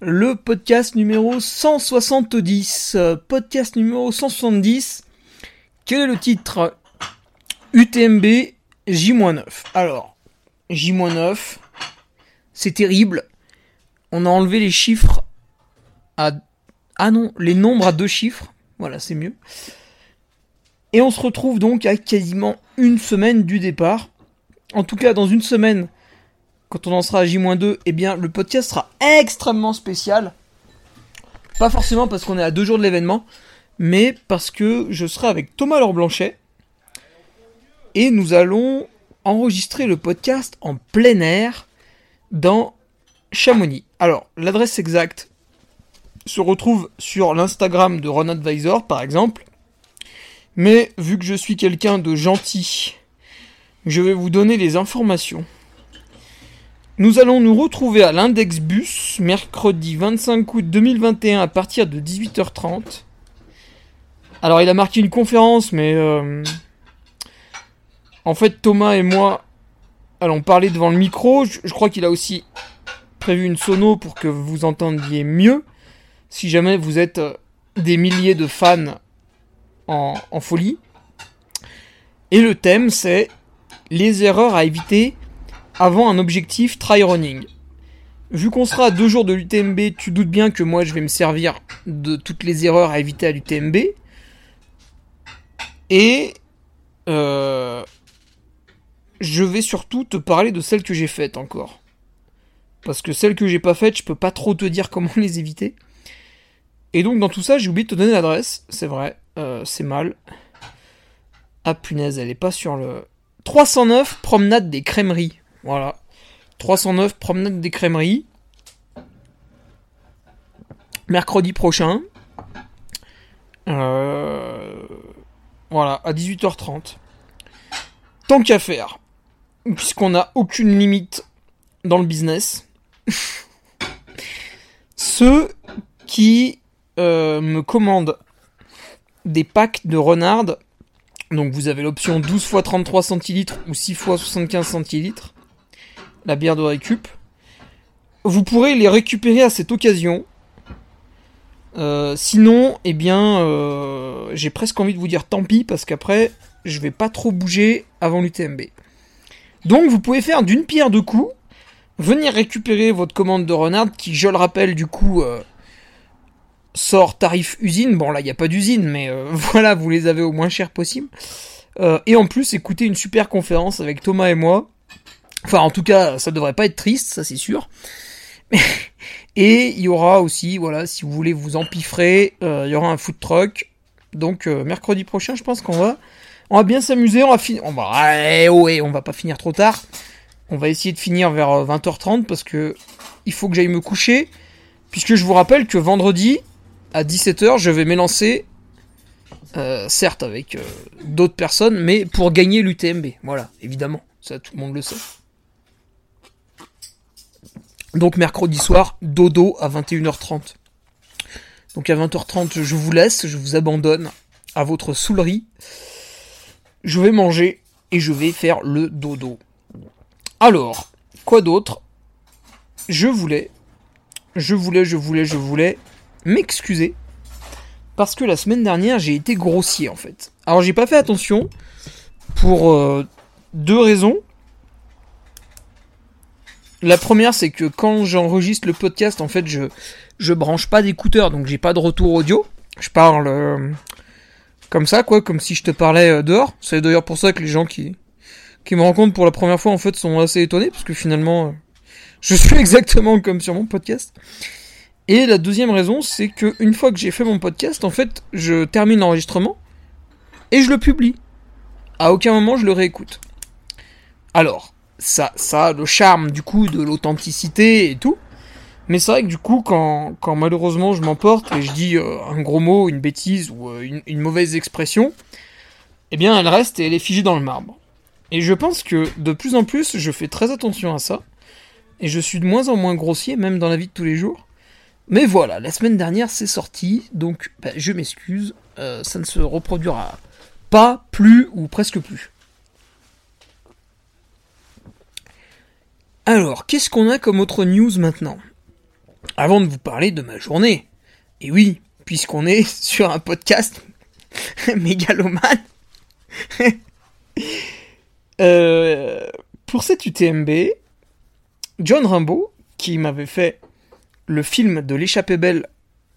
le podcast numéro 170. Podcast numéro 170. Quel est le titre UTMB J-9. Alors, J-9, c'est terrible. On a enlevé les chiffres à... Ah non, les nombres à deux chiffres. Voilà, c'est mieux. Et on se retrouve donc à quasiment une semaine du départ. En tout cas, dans une semaine, quand on en sera à J-2, eh bien, le podcast sera extrêmement spécial. Pas forcément parce qu'on est à deux jours de l'événement, mais parce que je serai avec Thomas Laure Blanchet. Et nous allons enregistrer le podcast en plein air dans Chamonix. Alors, l'adresse exacte se retrouve sur l'Instagram de Ron Advisor, par exemple. Mais vu que je suis quelqu'un de gentil, je vais vous donner les informations. Nous allons nous retrouver à l'index bus mercredi 25 août 2021 à partir de 18h30. Alors il a marqué une conférence mais euh, en fait Thomas et moi allons parler devant le micro. Je, crois qu'il a aussi prévu une sono pour que vous entendiez mieux. Si jamais vous êtes euh, des milliers de fans en, en folie. Et le thème c'est les erreurs à éviter avant un objectif try running. Vu qu'on sera à deux jours de l'UTMB, tu doutes bien que moi je vais me servir de toutes les erreurs à éviter à l'UTMB. Et euh, je vais surtout te parler de celles que j'ai faites encore. Parce que celles que j'ai pas faites, je peux pas trop te dire comment les éviter. Et donc dans tout ça, j'ai oublié de te donner l'adresse. C'est vrai, euh, c'est mal. Ah punaise, elle est pas sur le 309 promenade des crèmeries. Voilà. 309 promenade des crèmeries. Mercredi prochain. Euh, voilà, à 18h30. Tant qu'à faire. Puisqu'on n'a aucune limite dans le business. Ceux qui euh, me commandent des packs de renard. Donc vous avez l'option 12 x 33 centilitres ou 6 x 75 centilitres la bière de récup. Vous pourrez les récupérer à cette occasion. Euh, sinon, eh bien, euh, j'ai presque envie de vous dire tant pis parce qu'après, je vais pas trop bouger avant l'UTMB. Donc, vous pouvez faire d'une pierre deux coups, venir récupérer votre commande de Renard qui, je le rappelle, du coup, euh, sort tarif usine. Bon, là, il n'y a pas d'usine, mais voilà, vous les avez au moins cher possible. et en plus, écoutez une super conférence avec Thomas et moi Enfin, en tout cas, ça devrait pas être triste, ça c'est sûr. Et il y aura aussi, voilà, si vous voulez vous empiffrer, euh, il y aura un food truck. Donc euh, mercredi prochain, je pense qu'on va, on va bien s'amuser. On va finir, on va, pas finir trop tard. On va essayer de finir vers 20h30 euh, parce que il faut que j'aille me coucher, puisque je vous rappelle que vendredi à 17h, je vais m'élancer, certes avec d'autres personnes, mais pour gagner l'UTMB. Voilà, évidemment, ça tout le monde le sait. Donc mercredi soir, dodo à 21h30. Donc à 20h30, je vous laisse, je vous abandonne à votre soulerie. Je vais manger et je vais faire le dodo. Alors, quoi d'autre? Je voulais, je voulais, je voulais, je voulais m'excuser parce que la semaine dernière j'ai été grossier en fait. Alors j'ai pas fait attention pour euh, deux raisons. La première, c'est que quand j'enregistre le podcast, en fait, je je branche pas d'écouteurs, donc j'ai pas de retour audio. Je parle euh, comme ça, quoi, comme si je te parlais euh, dehors. C'est d'ailleurs pour ça que les gens qui qui me rencontrent pour la première fois, en fait, sont assez étonnés, parce que finalement, euh, je suis exactement comme sur mon podcast. Et la deuxième raison, c'est que une fois que j'ai fait mon podcast, en fait, je termine l'enregistrement et je le publie. À aucun moment je le réécoute. Alors, ça, a le charme du coup de l'authenticité et tout. Mais c'est vrai que du coup, quand, quand malheureusement je m'emporte et je dis euh, un gros mot, une bêtise ou euh, une, mauvaise expression, eh bien elle reste et elle est figée dans le marbre. Et je pense que de plus en plus, je fais très attention à ça. Et je suis de moins en moins grossier, même dans la vie de tous les jours. Mais voilà, la semaine dernière c'est sorti, donc bah, je m'excuse, euh, ça ne se reproduira pas, plus ou presque plus. Alors, qu'est-ce qu'on a comme autre news maintenant? Avant de vous parler de ma journée. Et oui, puisqu'on est sur un podcast mégalomane. euh, pour cette UTMB, John Rimbaud, qui m'avait fait le film de l'échappée belle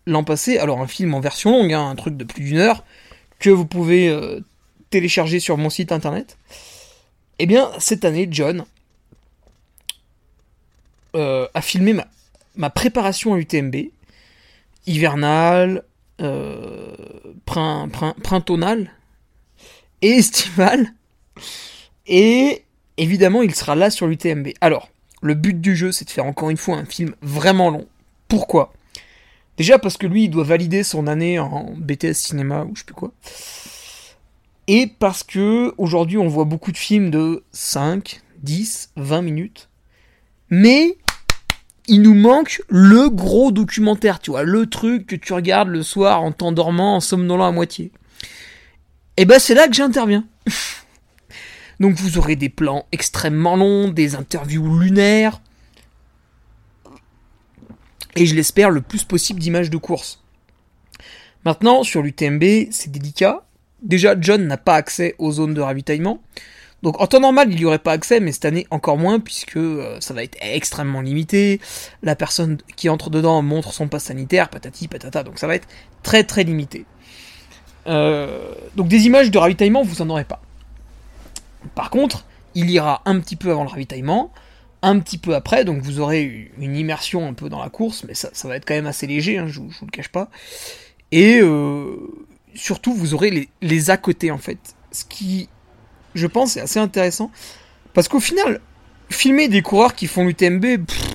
l'an passé, alors un film en version longue, hein, un truc de plus d'une heure, que vous pouvez euh, télécharger sur mon site internet. Eh bien, cette année, John euh, a filmé ma, préparation à UTMB, hivernale, euh, prin, prin, printonnale et estivale. Et évidemment, il sera là sur l'UTMB. Alors, le but du jeu, c'est de faire encore une fois un film vraiment long. Pourquoi? Déjà parce que lui, il doit valider son année en BTS cinéma ou je sais plus quoi. Et parce que aujourd'hui, on voit beaucoup de films de 5, 10, 20 minutes. Mais il nous manque le gros documentaire, tu vois, le truc que tu regardes le soir en t'endormant, en somnolant à moitié. Et ben c'est là que j'interviens. Donc vous aurez des plans extrêmement longs, des interviews lunaires, et je l'espère le plus possible d'images de course. Maintenant, sur l'UTMB, c'est délicat. Déjà, John n'a pas accès aux zones de ravitaillement. Donc en temps normal, il n'y aurait pas accès, mais cette année encore moins, puisque euh, ça va être extrêmement limité. La personne qui entre dedans montre son pass sanitaire, patati patata, donc ça va être très très limité. Euh, donc des images de ravitaillement, vous en aurez pas. Par contre, il ira un petit peu avant le ravitaillement, un petit peu après, donc vous aurez une immersion un peu dans la course, mais ça, va être quand même assez léger, hein, je, je vous le cache pas. Et euh, surtout, vous aurez les, les à côté en fait. Ce qui, je pense, est assez intéressant. Parce qu'au final, filmer des coureurs qui font l'UTMB,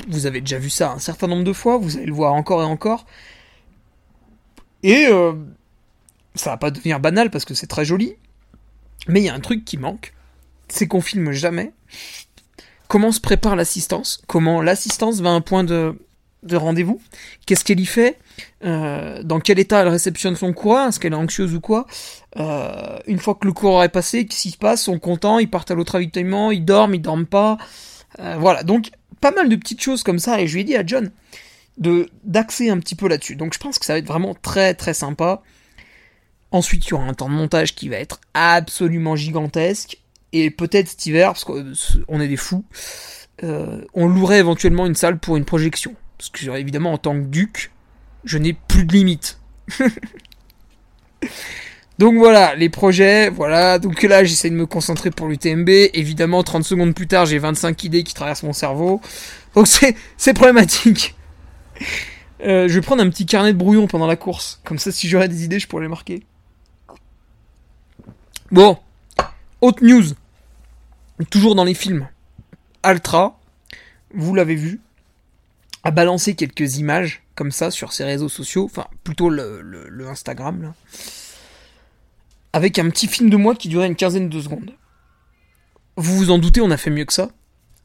vous avez déjà vu ça un certain nombre de fois, vous allez le voir encore et encore. Et euh, ça va pas devenir banal parce que c'est très joli. Mais il y a un truc qui manque, c'est qu'on filme jamais comment se prépare l'assistance, comment l'assistance va à un point de, de rendez-vous, qu'est-ce qu'elle y fait, euh, dans quel état elle réceptionne son coureur, est-ce qu'elle est anxieuse ou quoi? Euh, une fois que le coureur est passé, qu'est-ce qui se passe, sont contents, ils partent à l'autre ravitaillement, ils dorment, ils dorment pas? Euh, voilà, donc pas mal de petites choses comme ça, et je lui ai dit à John de d'axer un petit peu là-dessus. Donc je pense que ça va être vraiment très très sympa. Ensuite, il y aura un temps de montage qui va être absolument gigantesque. Et peut-être cet hiver, parce qu'on est des fous, on louerait éventuellement une salle pour une projection. Parce que évidemment, en tant que duc, je n'ai plus de limites. donc voilà, les projets, voilà. Donc là, j'essaie de me concentrer pour l'UTMB. Évidemment, 30 secondes plus tard, j'ai 25 idées qui traversent mon cerveau. Donc c'est, problématique. Euh, je vais prendre un petit carnet de brouillon pendant la course. Comme ça, si j'aurais des idées, je pourrais les marquer. Bon. Autre news toujours dans les films, Altra, vous l'avez vu, a balancé quelques images comme ça sur ses réseaux sociaux, enfin plutôt le, le, Instagram, là, avec un petit film de moi qui durait une quinzaine de secondes. Vous vous en doutez, on a fait mieux que ça.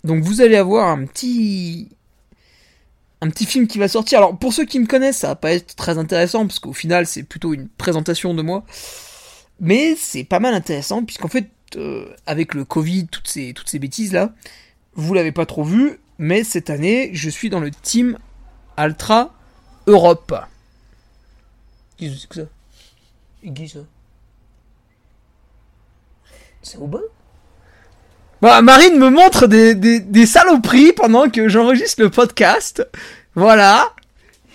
Donc vous allez avoir un petit un petit film qui va sortir. Alors pour ceux qui me connaissent, ça va pas être très intéressant parce qu'au final c'est plutôt une présentation de moi. Mais c'est pas mal intéressant, puisqu'en fait, euh, avec le Covid, toutes ces, toutes ces bêtises là, vous l'avez pas trop vu, mais cette année, je suis dans le team Altra Europe. Qu'est-ce que ça C'est bah, Marine me montre des, des, saloperies pendant que j'enregistre le podcast. Voilà.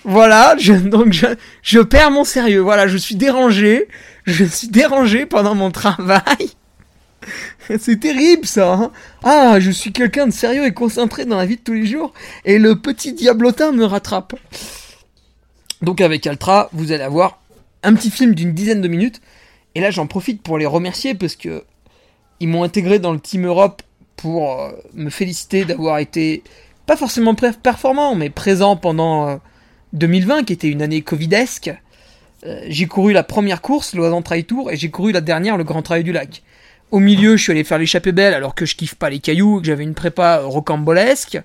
Voilà, donc je perds mon sérieux. Voilà, je suis dérangé. Je suis dérangé pendant mon travail. C'est terrible ça. Hein ah, je suis quelqu'un de sérieux et concentré dans la vie de tous les jours et le petit diablotin me rattrape. Donc avec Altra, vous allez avoir un petit film d'une dizaine de minutes et là j'en profite pour les remercier parce que ils m'ont intégré dans le Team Europe pour euh, me féliciter d'avoir été pas forcément performant mais présent pendant 2020 euh, qui était une année covidesque. Euh, j'ai couru la première course, l'Oisan Trail Tour, et j'ai couru la dernière, le Grand Trail du Lac. Au milieu, je suis allé faire l'échappée belle alors que je kiffe pas les cailloux, que j'avais une prépa rocambolesque.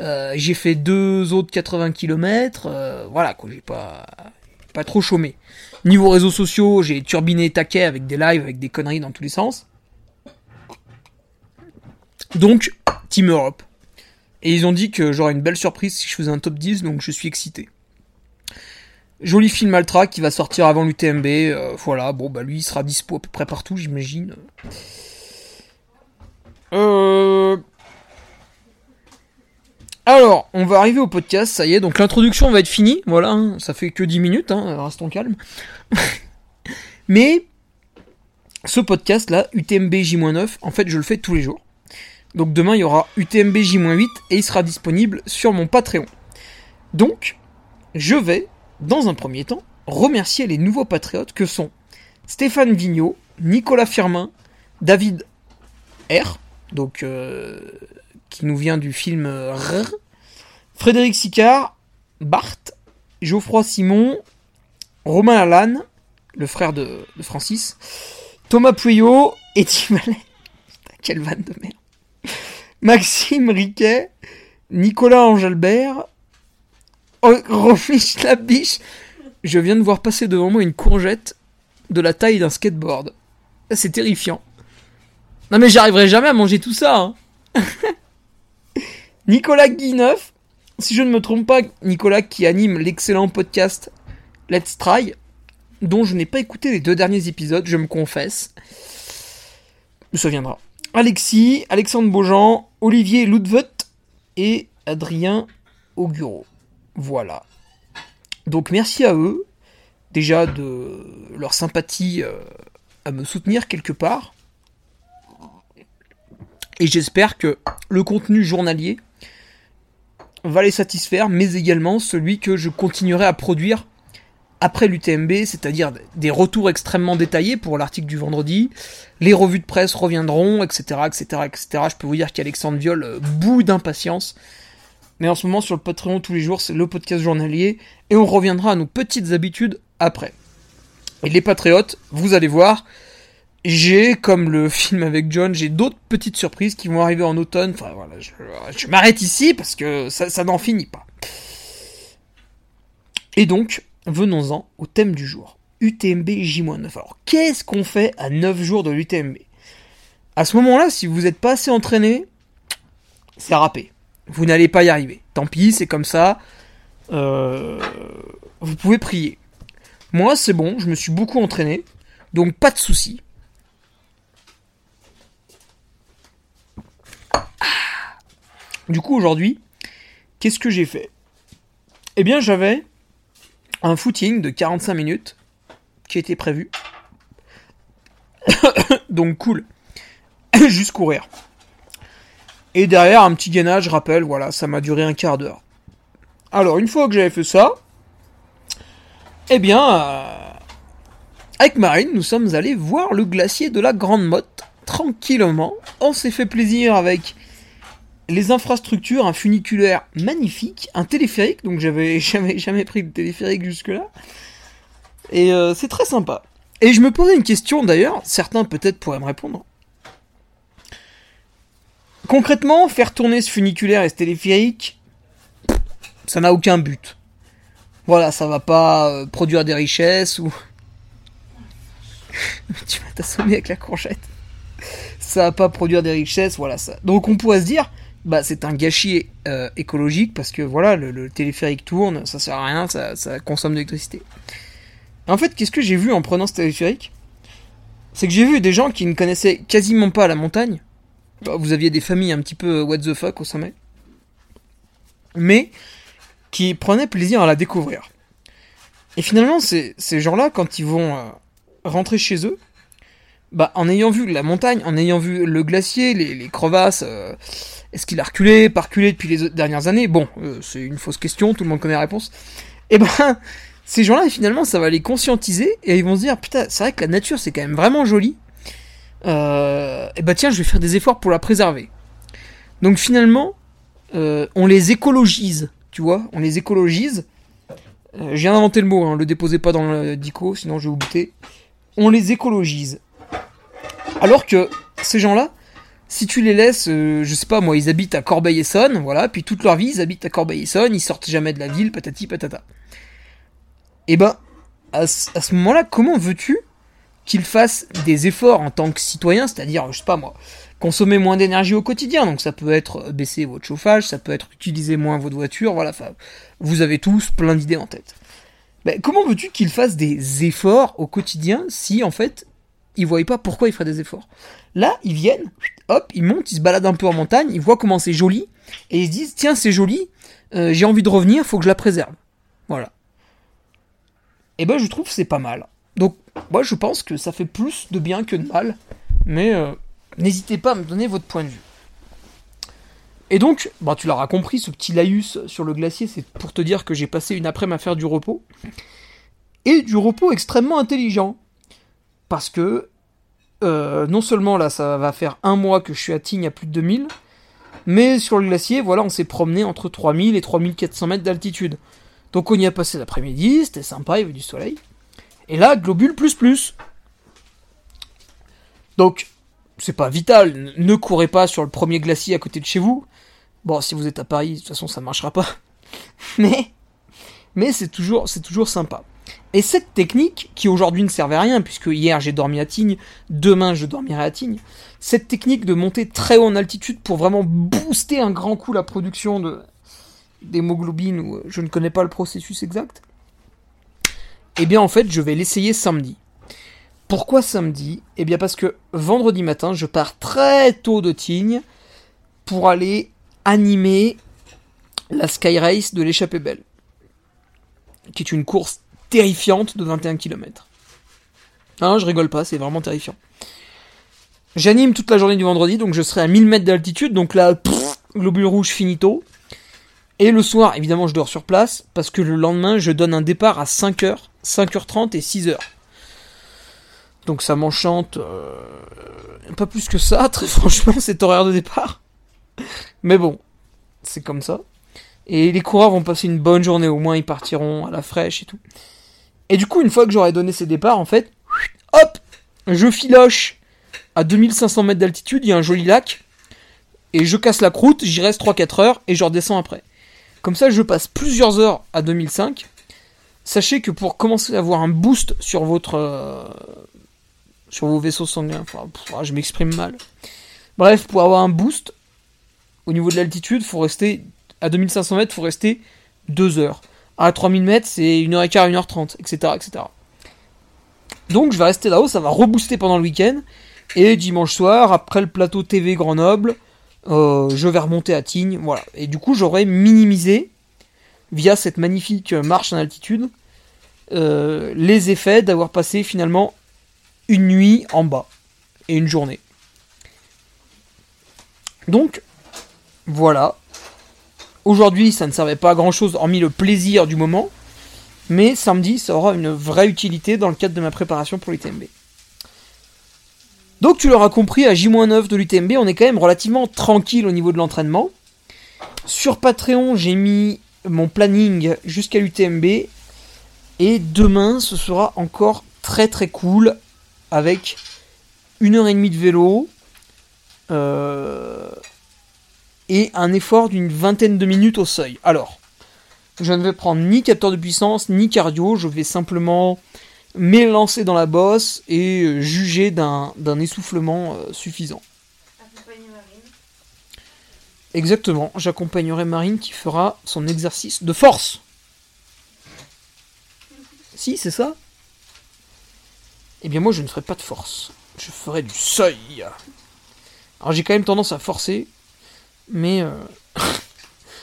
Euh, j'ai fait deux autres 80 km. Euh, voilà, quoi, j'ai pas, pas trop chômé. Niveau réseaux sociaux, j'ai turbiné taquet avec des lives, avec des conneries dans tous les sens. Donc, Team Europe. Et ils ont dit que j'aurais une belle surprise si je faisais un top 10, donc je suis excité. Joli film Altra qui va sortir avant l'UTMB. Euh, voilà, bon bah lui il sera dispo à peu près partout, j'imagine. Euh... Alors, on va arriver au podcast, ça y est, donc l'introduction va être finie, voilà, hein. ça fait que 10 minutes, hein, restons calmes. Mais, ce podcast là, UTMB J-9, en fait je le fais tous les jours. Donc demain il y aura UTMB J-8 et il sera disponible sur mon Patreon. Donc, je vais dans un premier temps, remercier les nouveaux patriotes que sont Stéphane Vigneault, Nicolas Firmin, David R, donc euh, qui nous vient du film R, Frédéric Sicard, Bart, Geoffroy Simon, Romain Allan, le frère de, Francis, Thomas Pueyo, et Mallet, quelle vanne de merde, Maxime Riquet, Nicolas Angelbert, Romiche la biche Je viens de voir passer devant moi une courgette de la taille d'un skateboard. C'est terrifiant. Non mais j'arriverai jamais à manger tout ça. Hein. Nicolas Guineuf, si je ne me trompe pas, Nicolas qui anime l'excellent podcast Let's Try, dont je n'ai pas écouté les deux derniers épisodes, je me confesse. Me souviendra. Alexis, Alexandre Beaujean, Olivier Loudvet et Adrien Auguro. Voilà. Donc merci à eux, déjà de leur sympathie euh, à me soutenir quelque part. Et j'espère que le contenu journalier va les satisfaire, mais également celui que je continuerai à produire après l'UTMB, c'est-à-dire des retours extrêmement détaillés pour l'article du vendredi, les revues de presse reviendront, etc., etc., etc. Je peux vous dire qu'Alexandre Viol euh, bout d'impatience mais en ce moment, sur le Patreon, tous les jours, c'est le podcast journalier. Et on reviendra à nos petites habitudes après. Et les patriotes, vous allez voir, j'ai, comme le film avec John, j'ai d'autres petites surprises qui vont arriver en automne. Enfin voilà, je, m'arrête ici parce que ça, ça n'en finit pas. Et donc, venons-en au thème du jour. UTMB J-9. Alors, qu'est-ce qu'on fait à 9 jours de l'UTMB À ce moment-là, si vous n'êtes pas assez entraîné, c'est râpé vous n'allez pas y arriver. Tant pis, c'est comme ça. Euh, vous pouvez prier. Moi, c'est bon, je me suis beaucoup entraîné, donc pas de souci. Du coup, aujourd'hui, qu'est-ce que j'ai fait? Eh bien, j'avais un footing de 45 minutes qui était prévu. donc cool. Juste courir. Et derrière, un petit gainage, rappel, voilà, ça m'a duré un quart d'heure. Alors, une fois que j'avais fait ça, eh bien, euh, avec Marine, nous sommes allés voir le glacier de la Grande Motte, tranquillement. On s'est fait plaisir avec les infrastructures, un funiculaire magnifique, un téléphérique, donc j'avais jamais, jamais pris de téléphérique jusque-là. Et euh, c'est très sympa. Et je me posais une question d'ailleurs, certains peut-être pourraient me répondre. Concrètement, faire tourner ce funiculaire et ce téléphérique, ça n'a aucun but. Voilà, ça va pas euh, produire des richesses ou. tu vas t'assommer avec la courgette. Ça va pas produire des richesses, voilà ça. Donc on pourrait se dire, bah c'est un gâchis euh, écologique parce que voilà, le, téléphérique tourne, ça sert à rien, ça, ça consomme de l'électricité. En fait, qu'est-ce que j'ai vu en prenant ce téléphérique? C'est que j'ai vu des gens qui ne connaissaient quasiment pas la montagne. Bah, vous aviez des familles un petit peu what the fuck au sommet. Mais qui prenaient plaisir à la découvrir. Et finalement, ces, ces gens-là, quand ils vont euh, rentrer chez eux, bah, en ayant vu la montagne, en ayant vu le glacier, les, crevasses, euh, est-ce qu'il a reculé, pas reculé depuis les dernières années? Bon, euh, c'est une fausse question, tout le monde connaît la réponse. Et eh ben, ces gens-là, finalement, ça va les conscientiser et ils vont se dire, putain, c'est vrai que la nature, c'est quand même vraiment joli. Euh, et bah tiens, je vais faire des efforts pour la préserver. Donc finalement, on les écologise, tu vois, on les écologise. je viens d'inventer le mot, hein, le déposez pas dans le dico, sinon je vais vous buter. On les écologise. Alors que ces gens-là, si tu les laisses, euh, je sais pas moi, ils habitent à Corbeil-Essonne, voilà, puis toute leur vie ils habitent à Corbeil-Essonne, ils sortent jamais de la ville, patati patata. Et eh ben, à, ce moment-là, comment veux-tu qu'ils fassent des efforts en tant que citoyen, c'est-à-dire, je sais pas moi, consommer moins d'énergie au quotidien, donc ça peut être baisser votre chauffage, ça peut être utiliser moins votre voiture, voilà, vous avez tous plein d'idées en tête. Ben, comment veux-tu qu'ils fassent des efforts au quotidien si en fait ils voyaient pas pourquoi ils feraient des efforts? Là, ils viennent, hop, ils montent, ils se baladent un peu en montagne, ils voient comment c'est joli, et ils se disent, tiens, c'est joli, euh, j'ai envie de revenir, faut que je la préserve. Voilà. Et ben, je trouve c'est pas mal. Donc, moi, je pense que ça fait plus de bien que de mal, mais euh, n'hésitez pas à me donner votre point de vue. Et donc, bah, tu l'auras compris, ce petit laïus sur le glacier, c'est pour te dire que j'ai passé une après-midi à faire du repos. Et du repos extrêmement intelligent parce que euh, non seulement là ça va faire un mois que je suis à Tignes à plus de 2000, mais sur le glacier, voilà, on s'est promené entre 3000 et 3400 mètres d'altitude. Donc on y a passé l'après-midi, c'était sympa, il y avait du soleil. Et là, globule plus plus. Donc, c'est pas vital, ne courez pas sur le premier glacier à côté de chez vous. Bon, si vous êtes à Paris, de toute façon ça marchera pas. Mais, mais c'est toujours, c'est toujours sympa. Et cette technique, qui aujourd'hui ne servait à rien, puisque hier j'ai dormi à Tignes, demain je dormirai à Tignes, cette technique de monter très haut en altitude pour vraiment booster un grand coup la production de d'hémoglobine, ou je ne connais pas le processus exact, eh bien en fait je vais l'essayer samedi. Pourquoi samedi? Eh bien parce que vendredi matin je pars très tôt de Tignes pour aller animer la Sky Race de l'échappée belle, qui est une course terrifiante de 21 km. Non, je rigole pas, c'est vraiment terrifiant. J'anime toute la journée du vendredi, donc je serai à 1000 mètres d'altitude, donc là, globule rouge finito. Et le soir, évidemment, je dors sur place, parce que le lendemain, je donne un départ à 5h, 5h30 et 6h. Donc ça m'enchante euh, pas plus que ça, très franchement, cet horaire de départ. Mais bon, c'est comme ça. Et les coureurs vont passer une bonne journée, au moins ils partiront à la fraîche et tout. Et du coup, une fois que j'aurai donné ces départs, en fait, hop, je filoche à 2500 mètres d'altitude, il y a un joli lac, et je casse la croûte, j'y reste 3-4 heures, et je redescends après. Comme ça, je passe plusieurs heures à 2005. Sachez que pour commencer à avoir un boost sur votre... Euh, sur vos vaisseaux sanguins, enfin, je m'exprime mal. Bref, pour avoir un boost, au niveau de l'altitude, faut rester... À 2500 mètres, faut rester 2 heures à 3000 mètres, c'est 1h15, 1h30, etc., etc. Donc je vais rester là-haut, ça va rebooster pendant le week-end. Et dimanche soir, après le plateau TV Grenoble, euh, je vais remonter à Tignes. Voilà. Et du coup, j'aurais minimisé, via cette magnifique marche en altitude, euh, les effets d'avoir passé finalement une nuit en bas et une journée. Donc, voilà. Aujourd'hui, ça ne servait pas à grand chose, hormis le plaisir du moment. Mais samedi, ça aura une vraie utilité dans le cadre de ma préparation pour l'UTMB. Donc tu l'auras compris, à J-9 de l'UTMB, on est quand même relativement tranquille au niveau de l'entraînement. Sur Patreon, j'ai mis mon planning jusqu'à l'UTMB. Et demain, ce sera encore très très cool avec une heure et demie de vélo. Euh, et un effort d'une vingtaine de minutes au seuil. Alors, je ne vais prendre ni capteur de puissance, ni cardio, je vais simplement m'élancer dans la bosse et euh, juger d'un d'un essoufflement euh, suffisant. Accompagner Marine. Exactement, j'accompagnerai Marine qui fera son exercice de force. Si, c'est ça? Eh bien moi je ne ferai pas de force. Je ferai du seuil. Alors j'ai quand même tendance à forcer, mais euh,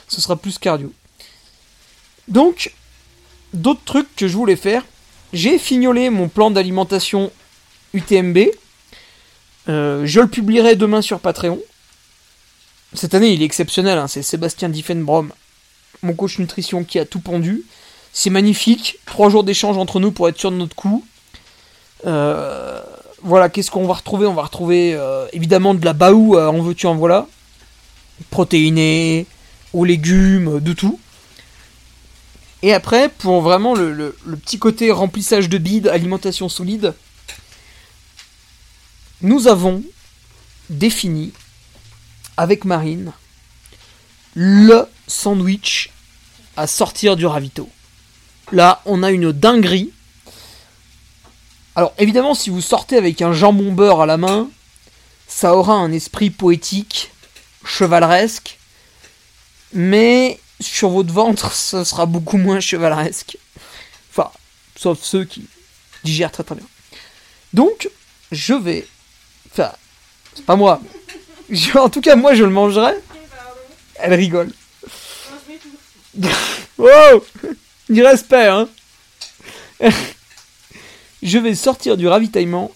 ce sera plus cardio. Donc, d'autres trucs que je voulais faire. J'ai fignolé mon plan d'alimentation UTMB. Euh, je le publierai demain sur Patreon. Cette année, il est exceptionnel. hein, C'est Sébastien Diffenbrom, mon coach nutrition, qui a tout pondu. C'est magnifique. Trois jours d'échange entre nous pour être sûr de notre coup. Euh, voilà, qu'est-ce qu'on va retrouver? On va retrouver euh, évidemment de la baou, en veux-tu, en voilà. Protéiné, aux légumes, de tout. Et après, pour vraiment le, petit côté remplissage de bide, alimentation solide, nous avons défini avec Marine le sandwich à sortir du ravito. Là, on a une dinguerie. Alors évidemment, si vous sortez avec un jambon beurre à la main, ça aura un esprit poétique, chevaleresque, mais sur votre ventre, ça sera beaucoup moins chevaleresque. Enfin, sauf ceux qui digèrent très très bien. Donc, je vais... Enfin, c'est pas moi. Je- en tout cas, moi, je le mangerai. Elle rigole. Wow Du respect, hein Je vais sortir du ravitaillement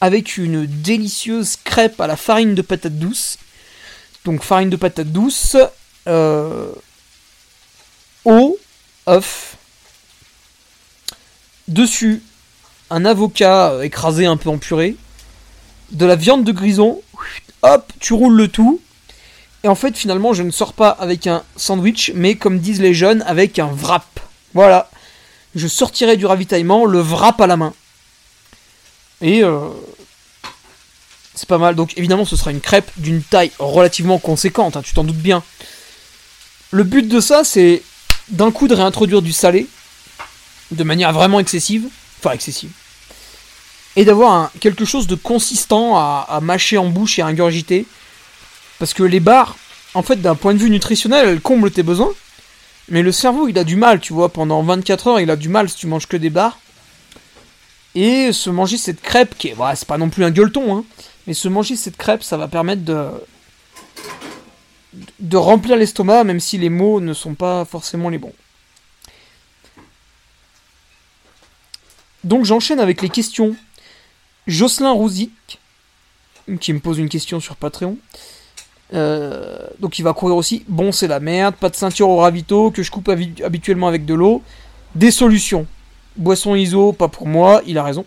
avec une délicieuse crêpe à la farine de patate douce. Donc farine de patate douce, euh, eau, œuf. Dessus, un avocat écrasé un peu en purée. De la viande de grison. Hop, tu roules le tout. Et en fait, finalement, je ne sors pas avec un sandwich, mais comme disent les jeunes, avec un wrap. Voilà. Je sortirai du ravitaillement, le wrap à la main. Et euh, c'est pas mal. Donc évidemment, ce sera une crêpe d'une taille relativement conséquente, hein, tu t'en doutes bien. Le but de ça, c'est d'un coup de réintroduire du salé, de manière vraiment excessive. Enfin, excessive. Et d'avoir quelque chose de consistant à, mâcher en bouche et à ingurgiter. Parce que les barres, en fait, d'un point de vue nutritionnel, elles comblent tes besoins. Mais le cerveau, il a du mal, tu vois. Pendant 24 heures, il a du mal si tu manges que des barres. Et se manger cette crêpe, qui est. c'est pas non plus un gueuleton, hein. Mais se manger cette crêpe, ça va permettre de. De remplir l'estomac, même si les mots ne sont pas forcément les bons. Donc j'enchaîne avec les questions. Jocelyn Rouzic, qui me pose une question sur Patreon. Euh, donc il va courir aussi. Bon, c'est la merde. Pas de ceinture au ravito que je coupe habi- habituellement avec de l'eau. Des solutions. Boisson ISO, pas pour moi. Il a raison.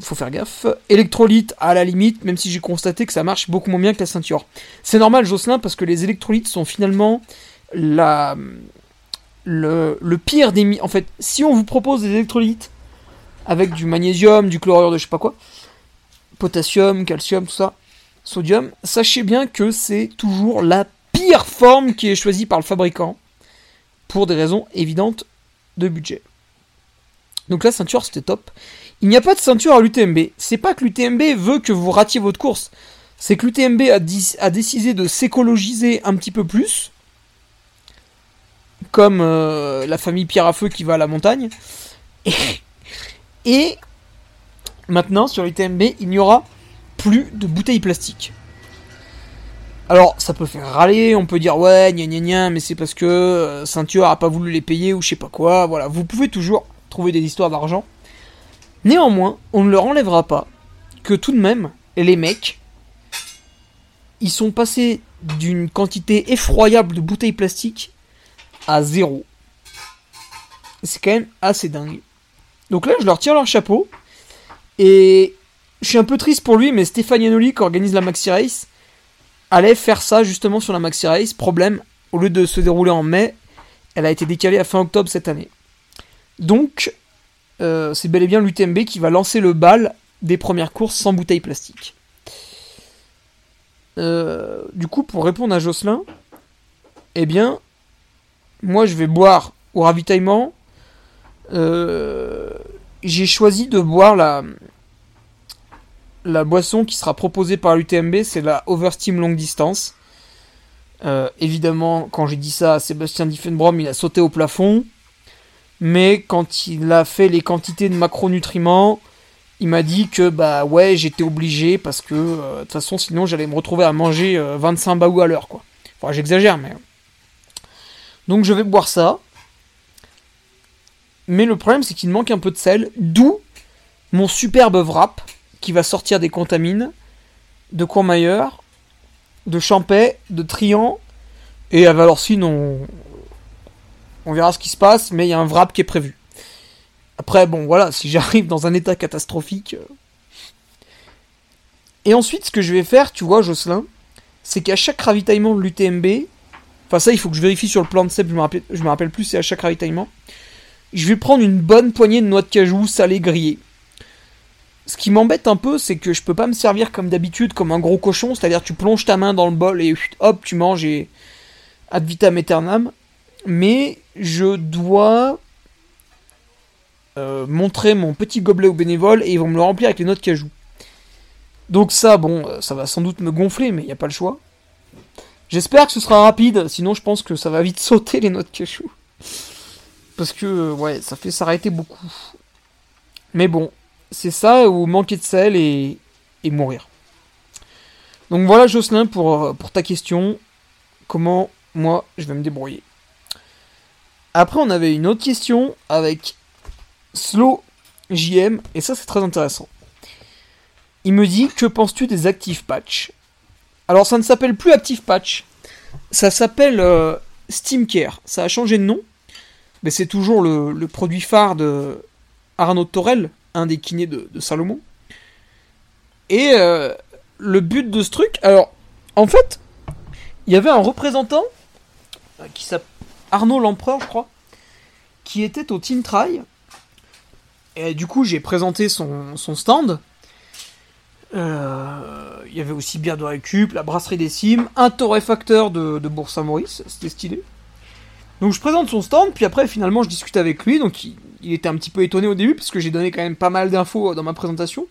Faut faire gaffe. Électrolytes à la limite, même si j'ai constaté que ça marche beaucoup moins bien que la ceinture. C'est normal, Jocelyn, parce que les électrolytes sont finalement la le, le pire des En fait, si on vous propose des électrolytes avec du magnésium, du chlorure de je sais pas quoi, potassium, calcium, tout ça, sodium, sachez bien que c'est toujours la pire forme qui est choisie par le fabricant pour des raisons évidentes de budget. Donc la ceinture c'était top. Il n'y a pas de ceinture à l'UTMB. C'est pas que l'UTMB veut que vous ratiez votre course. C'est que l'UTMB a, décidé de s'écologiser un petit peu plus. Comme euh, la famille Pierre à Feu qui va à la montagne. Et, et maintenant sur l'UTMB il n'y aura plus de bouteilles plastiques. Alors, ça peut faire râler, on peut dire ouais, gna gna gna, mais c'est parce que euh, Ceinture a pas voulu les payer ou je sais pas quoi. Voilà, vous pouvez toujours trouver des histoires d'argent. Néanmoins, on ne leur enlèvera pas que tout de même, les mecs, ils sont passés d'une quantité effroyable de bouteilles plastiques à zéro. C'est quand même assez dingue. Donc là, je leur tire leur chapeau. Et je suis un peu triste pour lui, mais Stéphane Yanoli, qui organise la Maxi Race, allait faire ça justement sur la Maxi Race. Problème, au lieu de se dérouler en mai, elle a été décalée à fin octobre cette année. Donc, euh, c'est bel et bien l'UTMB qui va lancer le bal des premières courses sans bouteilles plastiques. Euh, du coup, pour répondre à Jocelyn, eh bien, moi je vais boire au ravitaillement euh, j'ai choisi de boire la la boisson qui sera proposée par l'UTMB, c'est la Oversteam longue distance. Euh, évidemment, quand j'ai dit ça, Sébastien Diffenbrom, il a sauté au plafond. Mais quand il a fait les quantités de macronutriments, il m'a dit que bah ouais, j'étais obligé parce que euh, de toute façon, sinon j'allais me retrouver à manger 25 baous à l'heure quoi. Enfin, j'exagère, mais donc je vais boire ça. Mais le problème, c'est qu'il manque un peu de sel, d'où mon superbe wrap qui va sortir des contamines de Courmayeur, de Champais, de Trian et à Valorcine, on... on verra ce qui se passe, mais il y a un wrap qui est prévu. Après, bon, voilà, si j'arrive dans un état catastrophique. euh. Et ensuite, ce que je vais faire, tu vois, Jocelyn, c'est qu'à chaque ravitaillement de l'UTMB, enfin ça, il faut que je vérifie sur le plan de CEP, je me rappelle, me rappelle plus, c'est à chaque ravitaillement, je vais prendre une bonne poignée de noix de cajou salées grillées. Ce qui m'embête un peu, c'est que je peux pas me servir comme d'habitude, comme un gros cochon, c'est-à-dire tu plonges ta main dans le bol et hop, tu manges et ad vitam aeternam. Mais je dois euh, montrer mon petit gobelet aux bénévoles et ils vont me le remplir avec les noix de cajou. Donc ça, bon, euh, ça va sans doute me gonfler, mais il n'y a pas le choix. J'espère que ce sera rapide, sinon je pense que ça va vite sauter les noix de cajou. Parce que, euh, ouais, ça fait s'arrêter beaucoup. Mais bon, c'est ça ou manquer de sel et, mourir. Donc voilà Jocelyn pour ta question. Comment moi je vais me débrouiller. Après on avait une autre question avec Slow JM et ça c'est très intéressant. Il me dit que penses-tu des Active Patch? Alors ça ne s'appelle plus Active Patch. Ça s'appelle euh, Steam Care. Ça a changé de nom. Mais c'est toujours le, produit phare de Arnaud Torel, un des kinés de, de Salomon. Et euh, le but de ce truc, alors, en fait, il y avait un représentant euh, qui s'appelle Arnaud l'Empereur, je crois, qui était au Teen Try. Et du coup, j'ai présenté son, stand. Euh, Il y avait aussi bière de récup, la brasserie des cimes, un torréfacteur de, de Bourg-Saint-Maurice, c'était stylé. Donc je présente son stand, puis après finalement je discute avec lui, donc il, il était un petit peu étonné au début, parce que j'ai donné quand même pas mal d'infos dans ma présentation.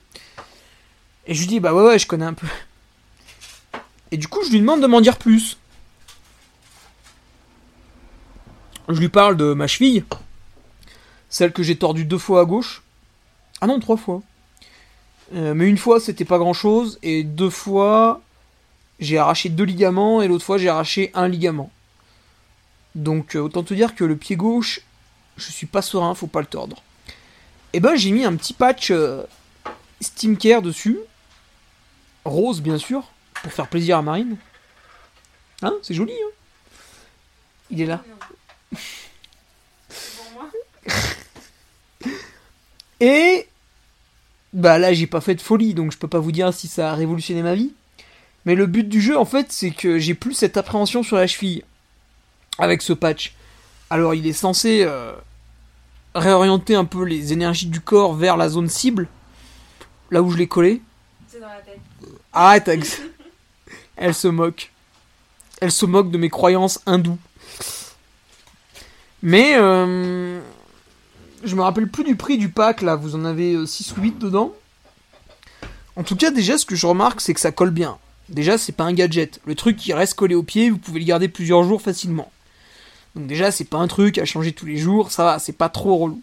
Et je lui dis, bah ouais, ouais, je connais un peu. Et du coup, je lui demande de m'en dire plus. Je lui parle de ma cheville, celle que j'ai tordue deux fois à gauche. Ah non, trois fois. Euh, mais une fois, c'était pas grand chose, et deux fois, j'ai arraché deux ligaments, et l'autre fois, j'ai arraché un ligament. Donc, euh, autant te dire que le pied gauche, je suis pas serein, faut pas le tordre. Et ben, j'ai mis un petit patch euh, Steam Care dessus, rose bien sûr, pour faire plaisir à Marine. Hein, c'est joli, hein? Il est là. Moi, Et bah là j'ai pas fait de folie donc je peux pas vous dire si ça a révolutionné ma vie. Mais le but du jeu en fait c'est que j'ai plus cette appréhension sur la cheville avec ce patch. Alors il est censé euh, réorienter un peu les énergies du corps vers la zone cible, là où je l'ai collé. c'est dans la tête. Arrête ça. Elle se moque. Elle se moque de mes croyances hindoues. Mais euh, je me rappelle plus du prix du pack là, vous en avez 6 ou 8 dedans. En tout cas, déjà ce que je remarque c'est que ça colle bien. Déjà, c'est pas un gadget. Le truc qui reste collé au pied, vous pouvez le garder plusieurs jours facilement. Donc déjà, c'est pas un truc à changer tous les jours, ça va, c'est pas trop relou.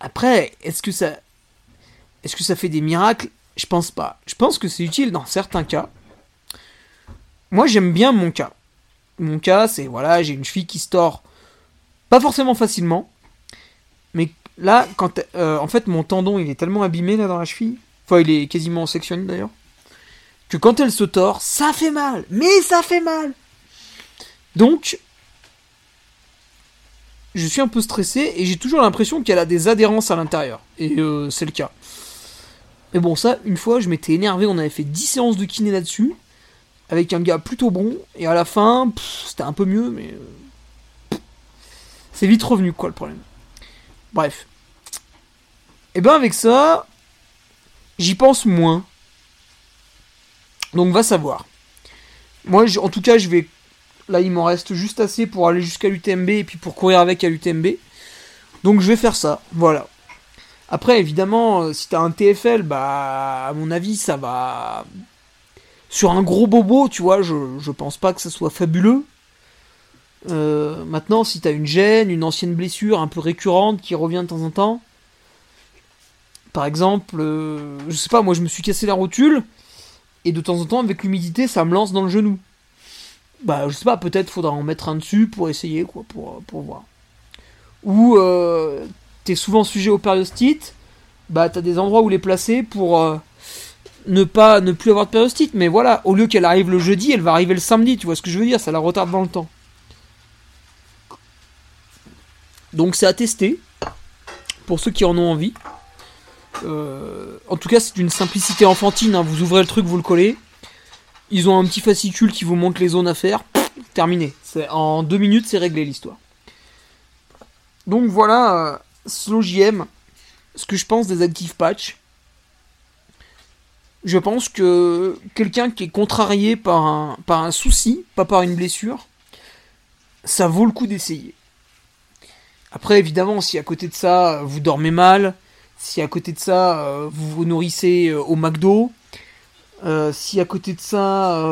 Après, est-ce que ça est-ce que ça fait des miracles? Je pense pas. Je pense que c'est utile dans certains cas. Moi, j'aime bien mon cas. Mon cas, c'est voilà, j'ai une cheville qui se tord pas forcément facilement, mais là, quand euh, en fait mon tendon il est tellement abîmé là dans la cheville, enfin il est quasiment sectionné d'ailleurs, que quand elle se tord, ça fait mal, mais ça fait mal. Donc, je suis un peu stressé et j'ai toujours l'impression qu'elle a des adhérences à l'intérieur, et euh, c'est le cas. Mais bon, ça, une fois, je m'étais énervé, on avait fait 10 séances de kiné là-dessus, avec un gars plutôt bon, et à la fin, c'était un peu mieux, mais... euh, c'est vite revenu, quoi, le problème. Bref. Et ben avec ça, j'y pense moins. Donc va savoir. Moi, en tout cas, je vais... Là, il m'en reste juste assez pour aller jusqu'à l'UTMB, et puis pour courir avec à l'UTMB. Donc je vais faire ça, voilà. Après, évidemment, euh, si t'as un TFL, bah, à mon avis, ça va. Sur un gros bobo, tu vois, je, je pense pas que ça soit fabuleux. Euh, maintenant, si t'as une gêne, une ancienne blessure un peu récurrente qui revient de temps en temps, par exemple, euh, je sais pas, moi je me suis cassé la rotule, et de temps en temps, avec l'humidité, ça me lance dans le genou. Bah, je sais pas, peut-être faudra en mettre un dessus pour essayer, quoi, pour, voir. Ou euh, t'es souvent sujet aux périostites, bah t'as des endroits où les placer pour ne pas plus avoir de périostite. Mais voilà, au lieu qu'elle arrive le jeudi, elle va arriver le samedi, tu vois ce que je veux dire, ça la retarde dans le temps. Donc c'est à tester, pour ceux qui en ont envie. Euh, en tout cas, c'est d'une simplicité enfantine. hein. Vous ouvrez le truc, vous le collez. Ils ont un petit fascicule qui vous montre les zones à faire. Terminé. En deux minutes, c'est réglé l'histoire. Donc voilà, euh, Slow ce que je pense des Active Patch. Je pense que quelqu'un qui est contrarié par un, par un souci, pas par une blessure, ça vaut le coup d'essayer. Après, évidemment, si à côté de ça, vous dormez mal, si à côté de ça, euh, vous vous nourrissez euh, au McDo, euh, si à côté de ça,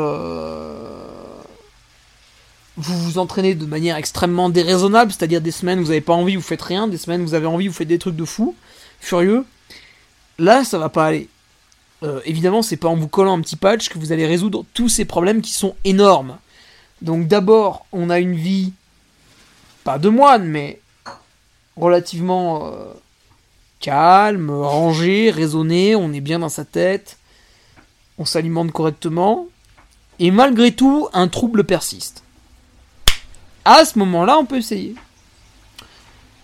vous vous entraînez de manière extrêmement déraisonnable, c'est-à-dire des semaines où vous n'avez pas envie, vous faites rien, des semaines où vous avez envie, vous faites des trucs de fou, furieux, là, ça va pas aller. Euh, évidemment, c'est pas en vous collant un petit patch que vous allez résoudre tous ces problèmes qui sont énormes. Donc d'abord, on a une vie, pas de moine, mais relativement euh, calme, rangée, raisonnée, on est bien dans sa tête, on s'alimente correctement, et malgré tout, un trouble persiste. À ce moment-là, on peut essayer.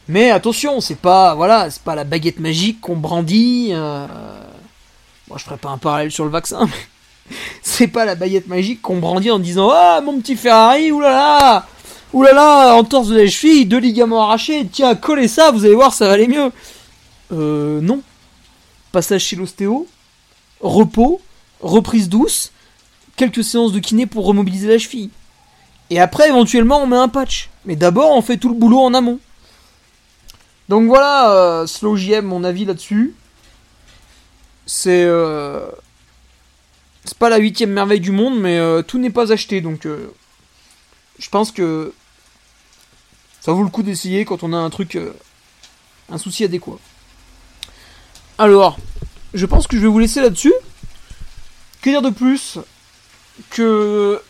Mais attention, c'est pas voilà, c'est pas la baguette magique qu'on brandit. Euh... Moi, je ferai pas un parallèle sur le vaccin. mais c'est pas la baguette magique qu'on brandit en disant ah mon petit Ferrari, oulala, oulala, entorse de la cheville, deux ligaments arrachés. Tiens, collez ça, vous allez voir, ça va aller mieux. Euh, non. Passage chez l'ostéo, repos, reprise douce, quelques séances de kiné pour remobiliser la cheville. Et après, éventuellement, on met un patch. Mais d'abord, on fait tout le boulot en amont. Donc voilà, euh, Slow JM, mon avis là-dessus. C'est. euh, c'est pas la huitième merveille du monde, mais euh, tout n'est pas acheté. Donc euh, je pense que. Ça vaut le coup d'essayer quand on a un truc. un souci adéquat. Alors, je pense que je vais vous laisser là-dessus. Que dire de plus que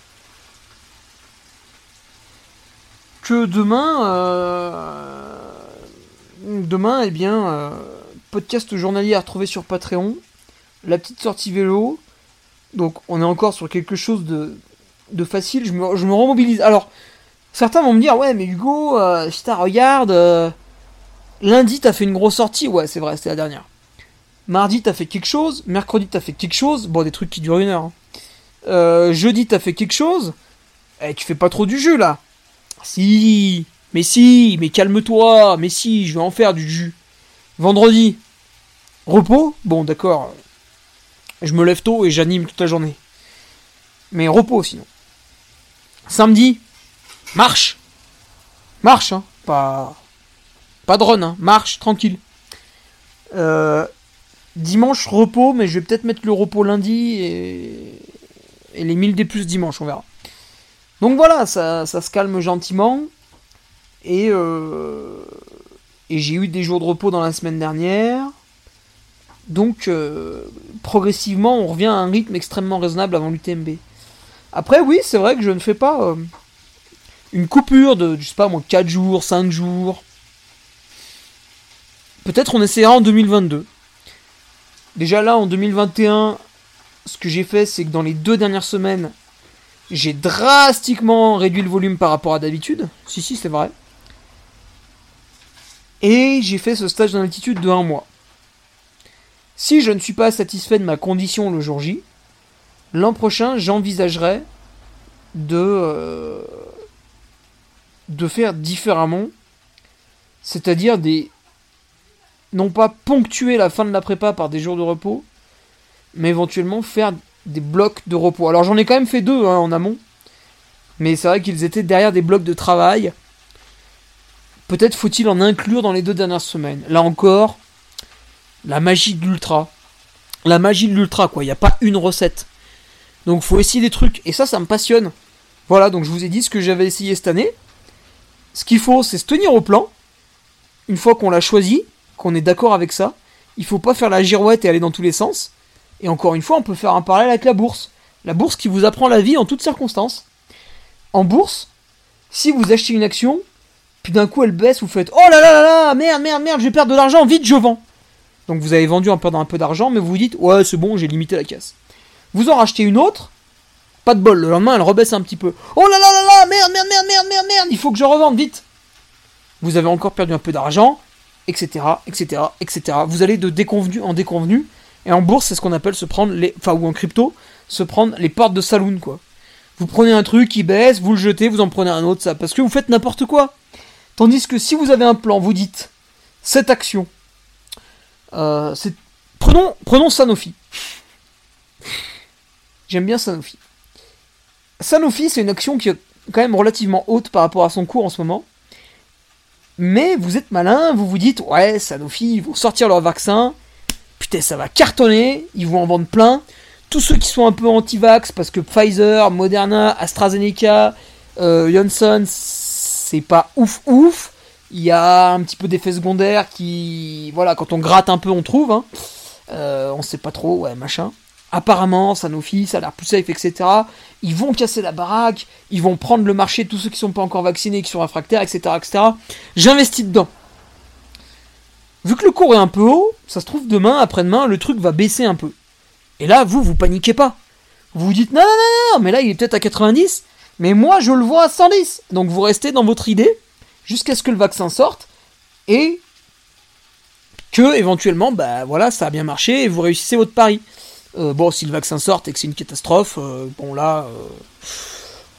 que demain demain eh bien podcast journalier à retrouver sur Patreon la petite sortie vélo donc on est encore sur quelque chose de facile. Je me, remobilise. Alors certains vont me dire ouais mais Hugo euh, regarde euh, lundi t'as fait une grosse sortie. Ouais c'est vrai c'était la dernière. Mardi t'as fait quelque chose. Mercredi t'as fait quelque chose. Bon des trucs qui durent une heure hein. Euh, jeudi t'as fait quelque chose. Eh, tu fais pas trop du jus là. Si mais si mais calme-toi. Mais si je vais en faire du jus. Vendredi repos. Bon d'accord je me lève tôt et j'anime toute la journée mais repos sinon samedi marche marche hein pas pas hein marche tranquille euh, dimanche repos mais je vais peut-être mettre le repos lundi et et les 1000 des plus dimanche, on verra. Donc voilà, ça, ça se calme gentiment. Et, euh, et j'ai eu des jours de repos dans la semaine dernière. Donc euh, progressivement, on revient à un rythme extrêmement raisonnable avant l'UTMB. Après, oui, c'est vrai que je ne fais pas euh, une coupure de, je sais pas moi, 4 jours, 5 jours. Peut-être on essaiera en 2022. Déjà là, en 2021, ce que j'ai fait, c'est que dans les deux dernières semaines, j'ai drastiquement réduit le volume par rapport à d'habitude. Si, si, c'est vrai. Et j'ai fait ce stage dans l'altitude de un mois. Si je ne suis pas satisfait de ma condition le jour J, l'an prochain, j'envisagerai de, euh, de faire différemment. C'est-à-dire des. Non pas ponctuer la fin de la prépa par des jours de repos, mais éventuellement faire des blocs de repos. Alors j'en ai quand même fait deux hein, en amont, mais c'est vrai qu'ils étaient derrière des blocs de travail Peut-être faut-il en inclure dans les deux dernières semaines. Là encore, la magie de l'ultra. La magie de l'ultra, quoi. Il n'y a pas une recette. Donc faut essayer des trucs. Et ça, ça me passionne. Voilà, donc je vous ai dit ce que j'avais essayé cette année. Ce qu'il faut, c'est se tenir au plan. Une fois qu'on l'a choisi, qu'on est d'accord avec ça, il faut pas faire la girouette et aller dans tous les sens. Et encore une fois, on peut faire un parallèle avec la bourse. La bourse qui vous apprend la vie en toutes circonstances. En bourse, si vous achetez une action, puis d'un coup elle baisse, vous faites Oh là là là là, merde, merde, merde, je vais perdre de l'argent, vite, je vends. Donc vous avez vendu en perdant un peu d'argent, mais vous vous dites Ouais, c'est bon, j'ai limité la casse. Vous en rachetez une autre, pas de bol, le lendemain elle rebaisse un petit peu. Oh là là là là, merde, merde, merde, merde, merde, merde, il faut que je revende, vite. Vous avez encore perdu un peu d'argent, etc., etc., etc. Vous allez de déconvenu en déconvenu, et en bourse, c'est ce qu'on appelle se prendre les. Enfin, ou en crypto, se prendre les portes de saloon, quoi. Vous prenez un truc qui baisse, vous le jetez, vous en prenez un autre, ça, parce que vous faites n'importe quoi. Tandis que si vous avez un plan, vous dites cette action, euh, prenons prenons Sanofi. J'aime bien Sanofi. Sanofi, c'est une action qui est quand même relativement haute par rapport à son cours en ce moment. Mais vous êtes malin, vous vous dites ouais, Sanofi, ils vont sortir leur vaccin. Putain, ça va cartonner, ils vont en vendre plein tous ceux qui sont un peu anti-vax, parce que Pfizer, Moderna, AstraZeneca, euh, Johnson, c'est pas ouf ouf. Il y a un petit peu d'effets secondaires qui, voilà, quand on gratte un peu, on trouve. Hein. Euh, on sait pas trop, ouais, machin. Apparemment, Sanofi, ça a l'air plus safe, etc. Ils vont casser la baraque, ils vont prendre le marché tous ceux qui sont pas encore vaccinés, qui sont réfractaires, etc., etc. J'investis dedans. Vu que le cours est un peu haut, ça se trouve demain, après-demain, le truc va baisser un peu. Et là, vous, vous paniquez pas. Vous vous dites, non, non, non, non, mais là, il est peut-être à 90, mais moi, je le vois à 110. Donc, vous restez dans votre idée jusqu'à ce que le vaccin sorte et que, éventuellement, bah voilà, ça a bien marché et vous réussissez votre pari. Euh, bon, si le vaccin sort et que c'est une catastrophe, euh, bon, là, euh,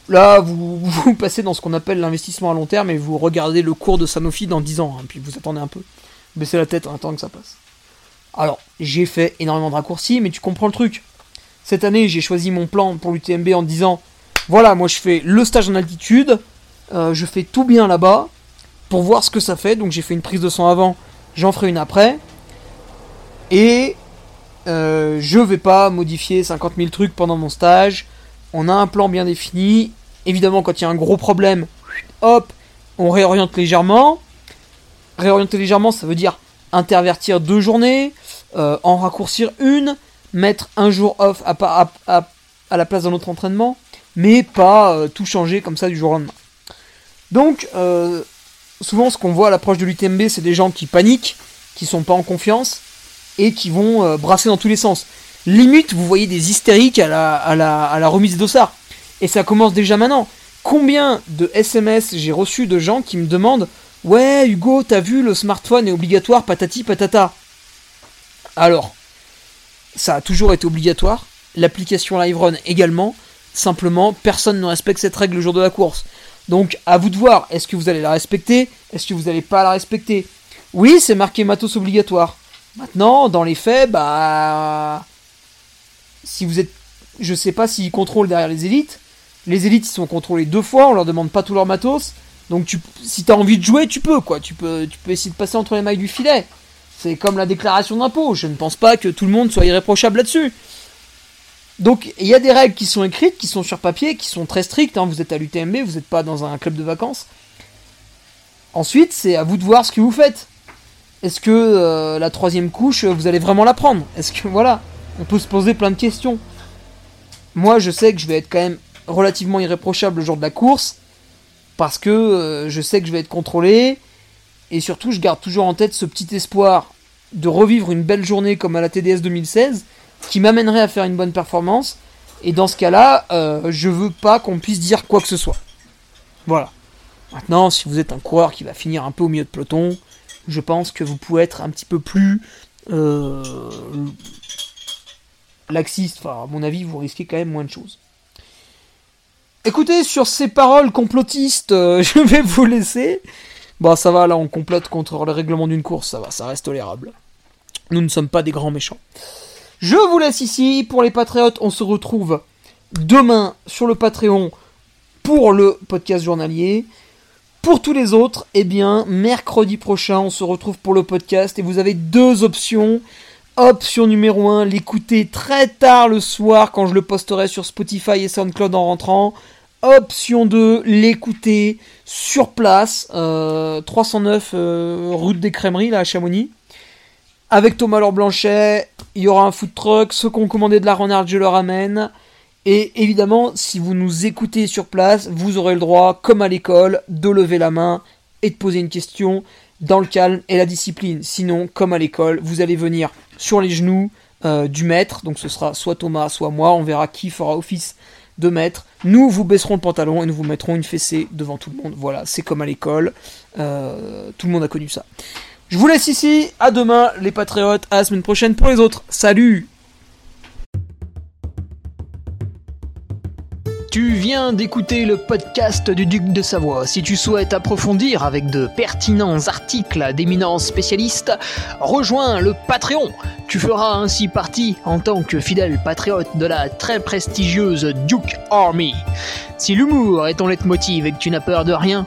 là, vous, passez dans ce qu'on appelle l'investissement à long terme et vous regardez le cours de Sanofi dans 10 ans, hein, puis vous attendez un peu. Baissez la tête en attendant que ça passe. Alors, j'ai fait énormément de raccourcis, mais tu comprends le truc. Cette année, j'ai choisi mon plan pour l'UTMB en disant voilà, moi je fais le stage en altitude, je fais tout bien là-bas pour voir ce que ça fait. Donc j'ai fait une prise de sang avant, j'en ferai une après. Et euh, je vais pas modifier 50 000 trucs pendant mon stage. On a un plan bien défini. Évidemment, quand il y a un gros problème, hop, on réoriente légèrement. Réorienter légèrement, ça veut dire intervertir deux journées, euh, en raccourcir une, mettre un jour off à, la place d'un autre entraînement, mais pas euh, tout changer comme ça du jour au lendemain. Donc, euh, souvent ce qu'on voit à l'approche de l'UTMB, c'est des gens qui paniquent, qui sont pas en confiance, et qui vont euh, brasser dans tous les sens. Limite, vous voyez des hystériques à la, à la, à remise d'Ossard. Et ça commence déjà maintenant. Combien de SMS j'ai reçu de gens qui me demandent Ouais, Hugo, t'as vu, le smartphone est obligatoire, patati patata. Alors, ça a toujours été obligatoire. L'application LiveRun également. Simplement, personne ne respecte cette règle le jour de la course. Donc, à vous de voir, est-ce que vous allez la respecter? Est-ce que vous n'allez pas la respecter? Oui, c'est marqué matos obligatoire. Maintenant, dans les faits, bah. Si vous êtes. Je sais pas s'ils contrôlent derrière les élites. Les élites, ils sont contrôlés deux fois, on leur demande pas tout leur matos. Donc tu, si t'as envie de jouer, tu peux quoi. Tu peux, tu peux essayer de passer entre les mailles du filet. C'est comme la déclaration d'impôt. Je ne pense pas que tout le monde soit irréprochable là-dessus. Donc il y a des règles qui sont écrites, qui sont sur papier, qui sont très strictes. Hein. Vous êtes à l'UTMB, vous n'êtes pas dans un club de vacances. Ensuite, c'est à vous de voir ce que vous faites. Est-ce que euh, la troisième couche, vous allez vraiment la prendre? Est-ce que voilà, on peut se poser plein de questions. Moi, je sais que je vais être quand même relativement irréprochable le jour de la course parce que euh, je sais que je vais être contrôlé, et surtout je garde toujours en tête ce petit espoir de revivre une belle journée comme à la TDS 2016, qui m'amènerait à faire une bonne performance, et dans ce cas-là, euh, je veux pas qu'on puisse dire quoi que ce soit. Voilà. Maintenant, si vous êtes un coureur qui va finir un peu au milieu de peloton, je pense que vous pouvez être un petit peu plus euh, laxiste. Enfin, à mon avis, vous risquez quand même moins de choses. Écoutez, sur ces paroles complotistes, euh, je vais vous laisser. Bon, ça va, là, on complote contre le règlement d'une course, ça va, ça reste tolérable. Nous ne sommes pas des grands méchants. Je vous laisse ici. Pour les patriotes, on se retrouve demain sur le Patreon pour le podcast journalier. Pour tous les autres, eh bien, mercredi prochain, on se retrouve pour le podcast et vous avez deux options. Option numéro 1, l'écouter très tard le soir quand je le posterai sur Spotify et SoundCloud en rentrant. Option 2, l'écouter sur place, euh, 309 euh, route des Crèmeries, là à Chamonix. Avec Thomas Laure Blanchet, il y aura un food truck, ceux qui ont commandé de la renarde, je leur amène. Et évidemment, si vous nous écoutez sur place, vous aurez le droit, comme à l'école, de lever la main et de poser une question dans le calme et la discipline. Sinon, comme à l'école, vous allez venir sur les genoux euh, du maître, donc ce sera soit Thomas, soit moi, on verra qui fera office de maître. Nous vous baisserons le pantalon et nous vous mettrons une fessée devant tout le monde. Voilà, c'est comme à l'école, euh, tout le monde a connu ça. Je vous laisse ici, à demain les patriotes, à la semaine prochaine pour les autres. Salut Tu viens d'écouter le podcast du Duc de Savoie. Si tu souhaites approfondir avec de pertinents articles d'éminents spécialistes, rejoins le Patreon. Tu feras ainsi partie, en tant que fidèle patriote, de la très prestigieuse Duke Army. Si l'humour est ton leitmotiv et que tu n'as peur de rien,